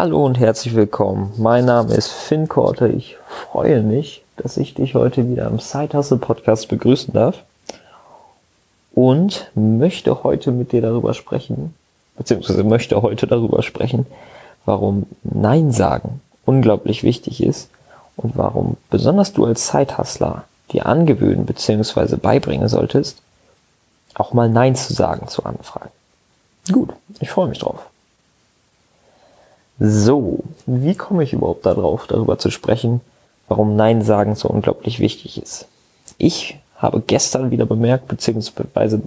Hallo und herzlich willkommen. Mein Name ist Finn Korte. Ich freue mich, dass ich dich heute wieder im Side Hustle Podcast begrüßen darf und möchte heute mit dir darüber sprechen, beziehungsweise möchte heute darüber sprechen, warum Nein sagen unglaublich wichtig ist und warum besonders du als Side Hustler dir angewöhnen beziehungsweise beibringen solltest, auch mal Nein zu sagen zu Anfragen. Gut, ich freue mich drauf. So, wie komme ich überhaupt darauf, darüber zu sprechen, warum Nein sagen so unglaublich wichtig ist? Ich habe gestern wieder bemerkt, beziehungsweise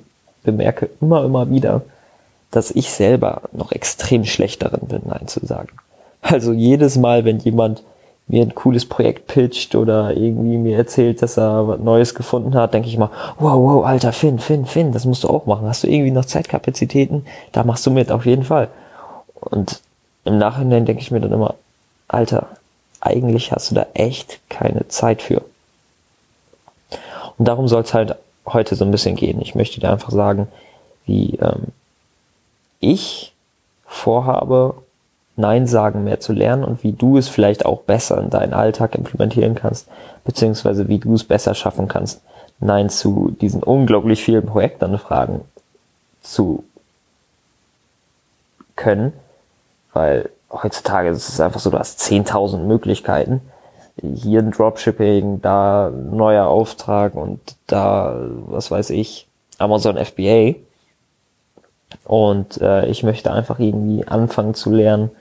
bemerke immer, immer wieder, dass ich selber noch extrem schlecht darin bin, Nein zu sagen. Also jedes Mal, wenn jemand mir ein cooles Projekt pitcht oder irgendwie mir erzählt, dass er was Neues gefunden hat, denke ich mal, wow, wow, alter Finn, Finn, Finn, das musst du auch machen. Hast du irgendwie noch Zeitkapazitäten? Da machst du mit, auf jeden Fall. Und im Nachhinein denke ich mir dann immer, Alter, eigentlich hast du da echt keine Zeit für. Und darum soll es halt heute so ein bisschen gehen. Ich möchte dir einfach sagen, wie ähm, ich vorhabe, Nein sagen mehr zu lernen und wie du es vielleicht auch besser in deinen Alltag implementieren kannst, beziehungsweise wie du es besser schaffen kannst, Nein zu diesen unglaublich vielen Projektanfragen zu können, weil heutzutage ist es einfach so, du hast 10.000 Möglichkeiten. Hier ein Dropshipping, da ein neuer Auftrag und da, was weiß ich, Amazon FBA. Und äh, ich möchte einfach irgendwie anfangen zu lernen,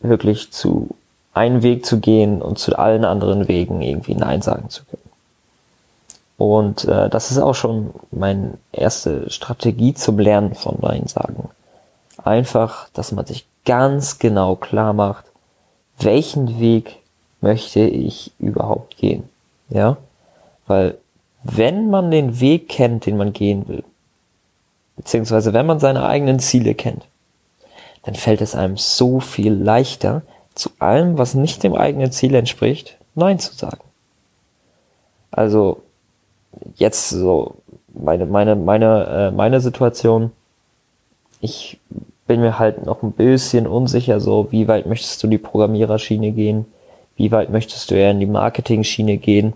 wirklich zu einen Weg zu gehen und zu allen anderen Wegen irgendwie Nein sagen zu können. Und äh, das ist auch schon meine erste Strategie zum Lernen von Nein sagen einfach, dass man sich ganz genau klar macht, welchen Weg möchte ich überhaupt gehen. Ja? Weil wenn man den Weg kennt, den man gehen will, beziehungsweise wenn man seine eigenen Ziele kennt, dann fällt es einem so viel leichter, zu allem, was nicht dem eigenen Ziel entspricht, Nein zu sagen. Also jetzt so meine meine meine äh, meine Situation. Ich bin mir halt noch ein bisschen unsicher, so wie weit möchtest du die Programmiererschiene gehen, wie weit möchtest du eher in die Marketing-Schiene gehen.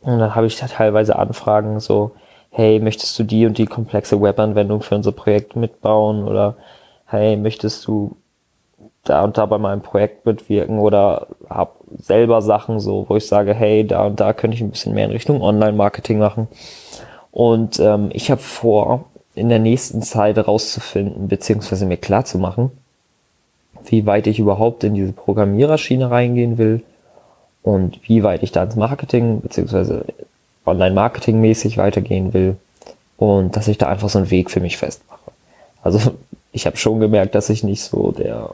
Und dann habe ich da teilweise Anfragen so, hey, möchtest du die und die komplexe Webanwendung für unser Projekt mitbauen oder hey, möchtest du da und da bei meinem Projekt mitwirken oder hab selber Sachen so, wo ich sage, hey, da und da könnte ich ein bisschen mehr in Richtung Online-Marketing machen. Und ähm, ich habe vor, in der nächsten Zeit rauszufinden, beziehungsweise mir klar zu machen, wie weit ich überhaupt in diese Programmiererschiene reingehen will und wie weit ich da ins Marketing, beziehungsweise Online-Marketing mäßig weitergehen will und dass ich da einfach so einen Weg für mich festmache. Also ich habe schon gemerkt, dass ich nicht so der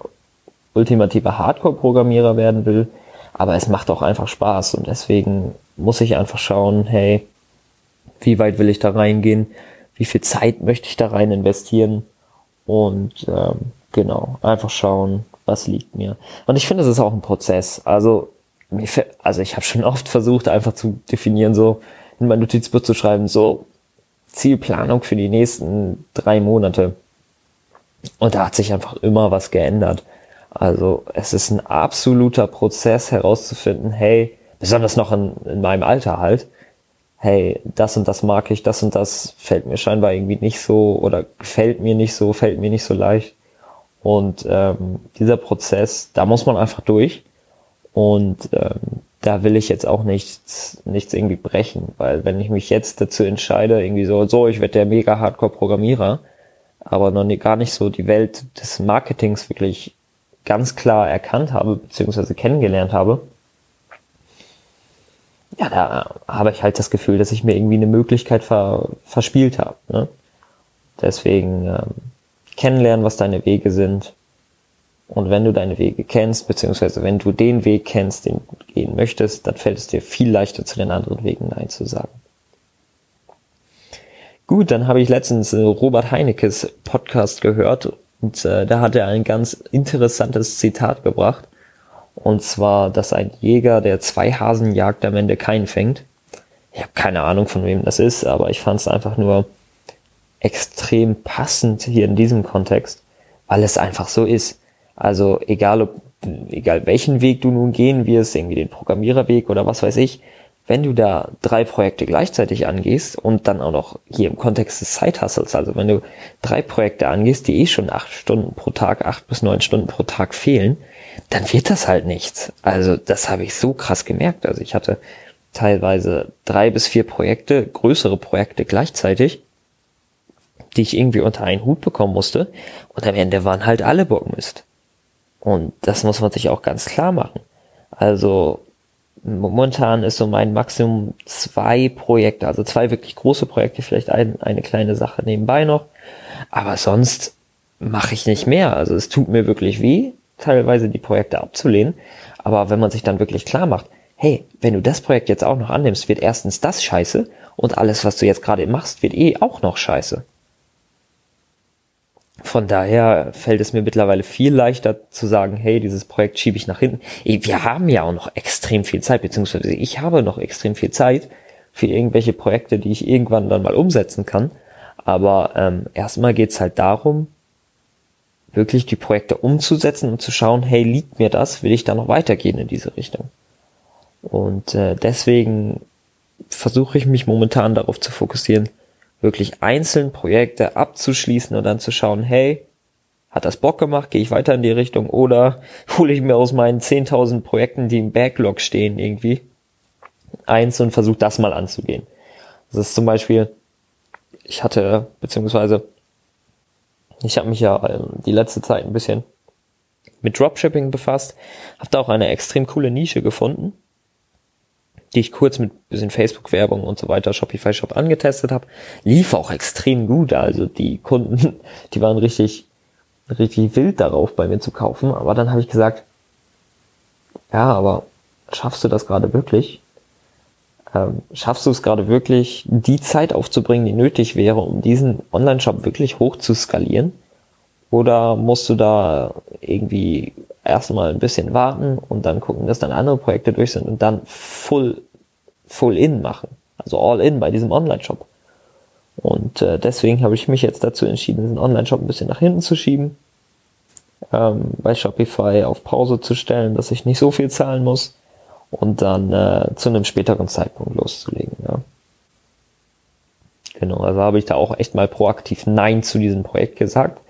ultimative Hardcore-Programmierer werden will, aber es macht auch einfach Spaß und deswegen muss ich einfach schauen, hey, wie weit will ich da reingehen? Wie viel Zeit möchte ich da rein investieren und ähm, genau, einfach schauen, was liegt mir. Und ich finde, es ist auch ein Prozess. Also, mir, also ich habe schon oft versucht, einfach zu definieren, so in mein Notizbuch zu schreiben, so Zielplanung für die nächsten drei Monate. Und da hat sich einfach immer was geändert. Also es ist ein absoluter Prozess herauszufinden, hey, besonders noch in, in meinem Alter halt, hey, das und das mag ich, das und das fällt mir scheinbar irgendwie nicht so oder gefällt mir nicht so, fällt mir nicht so leicht. Und ähm, dieser Prozess, da muss man einfach durch. Und ähm, da will ich jetzt auch nichts, nichts irgendwie brechen, weil wenn ich mich jetzt dazu entscheide, irgendwie so, so, ich werde der mega Hardcore-Programmierer, aber noch nie, gar nicht so die Welt des Marketings wirklich ganz klar erkannt habe, beziehungsweise kennengelernt habe, ja, da habe ich halt das Gefühl, dass ich mir irgendwie eine Möglichkeit ver, verspielt habe. Ne? Deswegen ähm, kennenlernen, was deine Wege sind. Und wenn du deine Wege kennst, beziehungsweise wenn du den Weg kennst, den du gehen möchtest, dann fällt es dir viel leichter, zu den anderen Wegen Nein zu sagen. Gut, dann habe ich letztens äh, Robert Heinekes Podcast gehört und äh, da hat er ein ganz interessantes Zitat gebracht. Und zwar, dass ein Jäger, der zwei Hasen jagt, am Ende keinen fängt. Ich habe keine Ahnung, von wem das ist, aber ich fand es einfach nur extrem passend hier in diesem Kontext, weil es einfach so ist. Also egal ob, egal welchen Weg du nun gehen wirst, irgendwie den Programmiererweg oder was weiß ich, wenn du da drei Projekte gleichzeitig angehst und dann auch noch hier im Kontext des Side-Hustles, also wenn du drei Projekte angehst, die eh schon acht Stunden pro Tag, acht bis neun Stunden pro Tag fehlen, dann wird das halt nichts. Also das habe ich so krass gemerkt. Also ich hatte teilweise drei bis vier Projekte, größere Projekte gleichzeitig, die ich irgendwie unter einen Hut bekommen musste. Und am Ende waren halt alle Bockmist. Und das muss man sich auch ganz klar machen. Also momentan ist so mein Maximum zwei Projekte, also zwei wirklich große Projekte, vielleicht ein, eine kleine Sache nebenbei noch. Aber sonst mache ich nicht mehr. Also es tut mir wirklich weh, teilweise die Projekte abzulehnen. Aber wenn man sich dann wirklich klar macht, hey, wenn du das Projekt jetzt auch noch annimmst, wird erstens das scheiße und alles, was du jetzt gerade machst, wird eh auch noch scheiße. Von daher fällt es mir mittlerweile viel leichter zu sagen, hey, dieses Projekt schiebe ich nach hinten. Wir haben ja auch noch extrem viel Zeit, beziehungsweise ich habe noch extrem viel Zeit für irgendwelche Projekte, die ich irgendwann dann mal umsetzen kann. Aber ähm, erstmal geht's halt darum, wirklich die Projekte umzusetzen und zu schauen, hey, liegt mir das? Will ich da noch weitergehen in diese Richtung? Und äh, deswegen versuche ich mich momentan darauf zu fokussieren, wirklich einzeln Projekte abzuschließen und dann zu schauen, hey, hat das Bock gemacht, gehe ich weiter in die Richtung oder hole ich mir aus meinen 10.000 Projekten, die im Backlog stehen, irgendwie eins und versuche das mal anzugehen. Das ist zum Beispiel, ich hatte, beziehungsweise ich habe mich ja ähm, die letzte Zeit ein bisschen mit Dropshipping befasst, habe da auch eine extrem coole Nische gefunden die ich kurz mit bisschen Facebook-Werbung und so weiter, Shopify-Shop angetestet habe, lief auch extrem gut. Also die Kunden, die waren richtig, richtig wild darauf, bei mir zu kaufen. Aber dann habe ich gesagt, ja, aber schaffst du das gerade wirklich? Ähm, schaffst du es gerade wirklich, die Zeit aufzubringen, die nötig wäre, um diesen Online-Shop wirklich hoch zu skalieren? Oder musst du da irgendwie erstmal ein bisschen warten und dann gucken, dass dann andere Projekte durch sind und dann full, full in machen. Also all in bei diesem Online-Shop. Und äh, deswegen habe ich mich jetzt dazu entschieden, diesen Online-Shop ein bisschen nach hinten zu schieben, ähm, bei Shopify auf Pause zu stellen, dass ich nicht so viel zahlen muss und dann äh, zu einem späteren Zeitpunkt loszulegen. Ja. Genau, also habe ich da auch echt mal proaktiv Nein zu diesem Projekt gesagt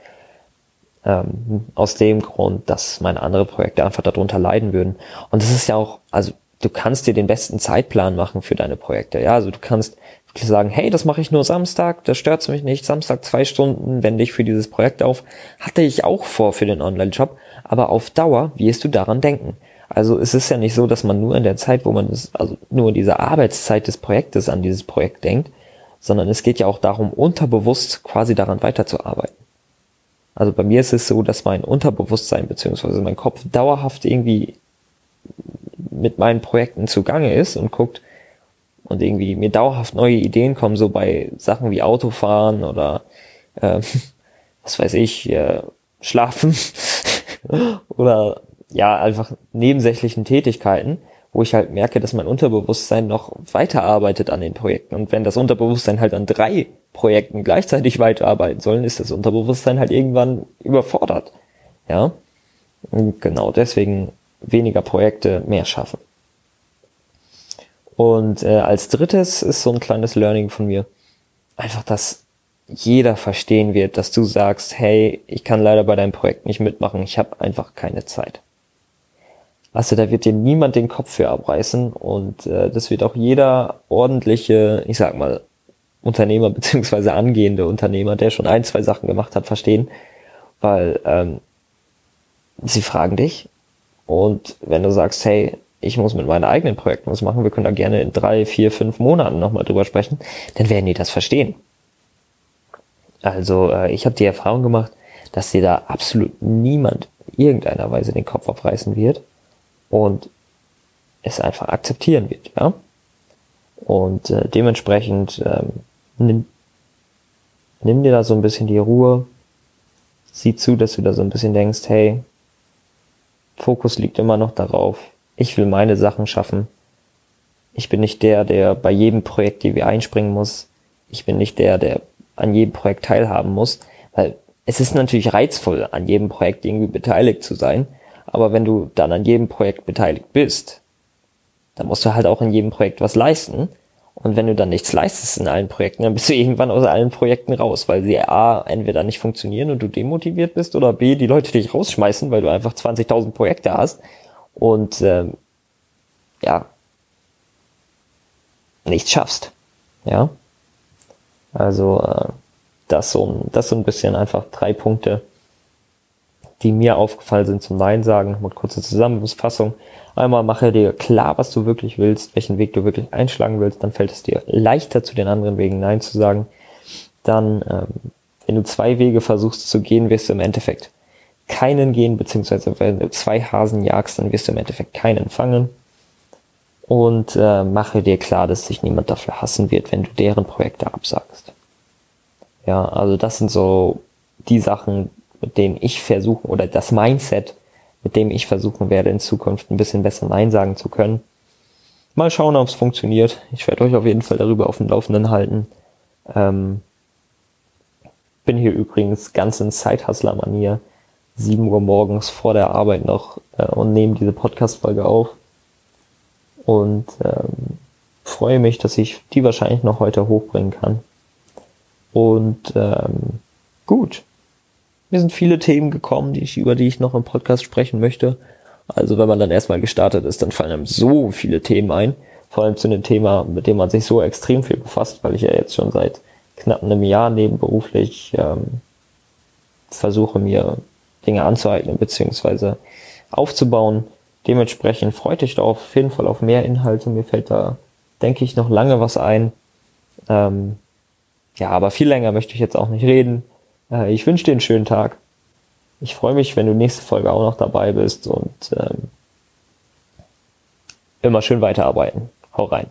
ähm, aus dem Grund, dass meine anderen Projekte einfach darunter leiden würden. Und das ist ja auch, also du kannst dir den besten Zeitplan machen für deine Projekte. Ja, also du kannst wirklich sagen, hey, das mache ich nur Samstag, das stört mich nicht. Samstag zwei Stunden wende ich für dieses Projekt auf. Hatte ich auch vor für den Online-Job, aber auf Dauer wirst du daran denken. Also es ist ja nicht so, dass man nur in der Zeit, wo man das, also nur in dieser Arbeitszeit des Projektes an dieses Projekt denkt, sondern es geht ja auch darum, unterbewusst quasi daran weiterzuarbeiten. Also bei mir ist es so, dass mein Unterbewusstsein beziehungsweise mein Kopf dauerhaft irgendwie mit meinen Projekten zugange ist und guckt und irgendwie mir dauerhaft neue Ideen kommen, so bei Sachen wie Autofahren oder äh, was weiß ich, äh, Schlafen oder ja, einfach nebensächlichen Tätigkeiten, wo ich halt merke, dass mein Unterbewusstsein noch weiterarbeitet an den Projekten. Und wenn das Unterbewusstsein halt an drei Projekten gleichzeitig weiterarbeiten sollen, ist das Unterbewusstsein halt irgendwann überfordert. Ja. Und genau deswegen weniger Projekte, mehr schaffen. Und äh, als drittes ist so ein kleines Learning von mir, einfach, dass jeder verstehen wird, dass du sagst, hey, ich kann leider bei deinem Projekt nicht mitmachen, ich habe einfach keine Zeit. Also da wird dir niemand den Kopf für abreißen und äh, das wird auch jeder ordentliche, ich sag mal, Unternehmer beziehungsweise angehende Unternehmer, der schon ein, zwei Sachen gemacht hat, verstehen, weil ähm, sie fragen dich und wenn du sagst, hey, ich muss mit meinen eigenen Projekten was machen, wir können da gerne in drei, vier, fünf Monaten nochmal drüber sprechen, dann werden die das verstehen. Also äh, ich habe die Erfahrung gemacht, dass dir da absolut niemand irgendeiner Weise den Kopf abreißen wird und es einfach akzeptieren wird, ja. Und äh, dementsprechend ähm, nimm, nimm dir da so ein bisschen die Ruhe, sieh zu, dass du da so ein bisschen denkst, hey, Fokus liegt immer noch darauf, ich will meine Sachen schaffen. Ich bin nicht der, der bei jedem Projekt, die wir einspringen muss. Ich bin nicht der, der an jedem Projekt teilhaben muss, weil es ist natürlich reizvoll, an jedem Projekt irgendwie beteiligt zu sein, aber wenn du dann an jedem Projekt beteiligt bist, dann musst du halt auch in jedem Projekt was leisten. Und wenn du dann nichts leistest in allen Projekten, dann bist du irgendwann aus allen Projekten raus, weil sie A, entweder nicht funktionieren und du demotiviert bist oder B, die Leute dich rausschmeißen, weil du einfach 20.000 Projekte hast und ähm, ja, nichts schaffst. Ja, also äh, das so, das so ein bisschen einfach drei Punkte, die mir aufgefallen sind zum Nein sagen. Nochmal kurze Zusammenfassung. Einmal mache dir klar, was du wirklich willst, welchen Weg du wirklich einschlagen willst, dann fällt es dir leichter zu den anderen Wegen Nein zu sagen. Dann, ähm, wenn du zwei Wege versuchst zu gehen, wirst du im Endeffekt keinen gehen, beziehungsweise wenn du zwei Hasen jagst, dann wirst du im Endeffekt keinen fangen. Und äh, mache dir klar, dass sich niemand dafür hassen wird, wenn du deren Projekte absagst. Ja, also das sind so die Sachen, mit denen ich versuche, oder das Mindset, mit dem ich versuchen werde, in Zukunft ein bisschen besser Nein sagen zu können. Mal schauen, ob es funktioniert. Ich werde euch auf jeden Fall darüber auf dem Laufenden halten. Ähm, bin hier übrigens ganz in Zeithustler-Manier. 7 Uhr morgens vor der Arbeit noch äh, und nehme diese Podcast-Folge auf. Und ähm, freue mich, dass ich die wahrscheinlich noch heute hochbringen kann. Und ähm, gut. Mir sind viele Themen gekommen, die ich, über die ich noch im Podcast sprechen möchte. Also wenn man dann erstmal gestartet ist, dann fallen einem so viele Themen ein. Vor allem zu einem Thema, mit dem man sich so extrem viel befasst, weil ich ja jetzt schon seit knapp einem Jahr nebenberuflich ähm, versuche mir Dinge anzueignen bzw. aufzubauen. Dementsprechend freut dich da auf jeden Fall auf mehr Inhalte. Mir fällt da, denke ich, noch lange was ein. Ähm, ja, aber viel länger möchte ich jetzt auch nicht reden. Äh, ich wünsche dir einen schönen Tag. Ich freue mich, wenn du nächste Folge auch noch dabei bist und ähm, immer schön weiterarbeiten. Hau rein.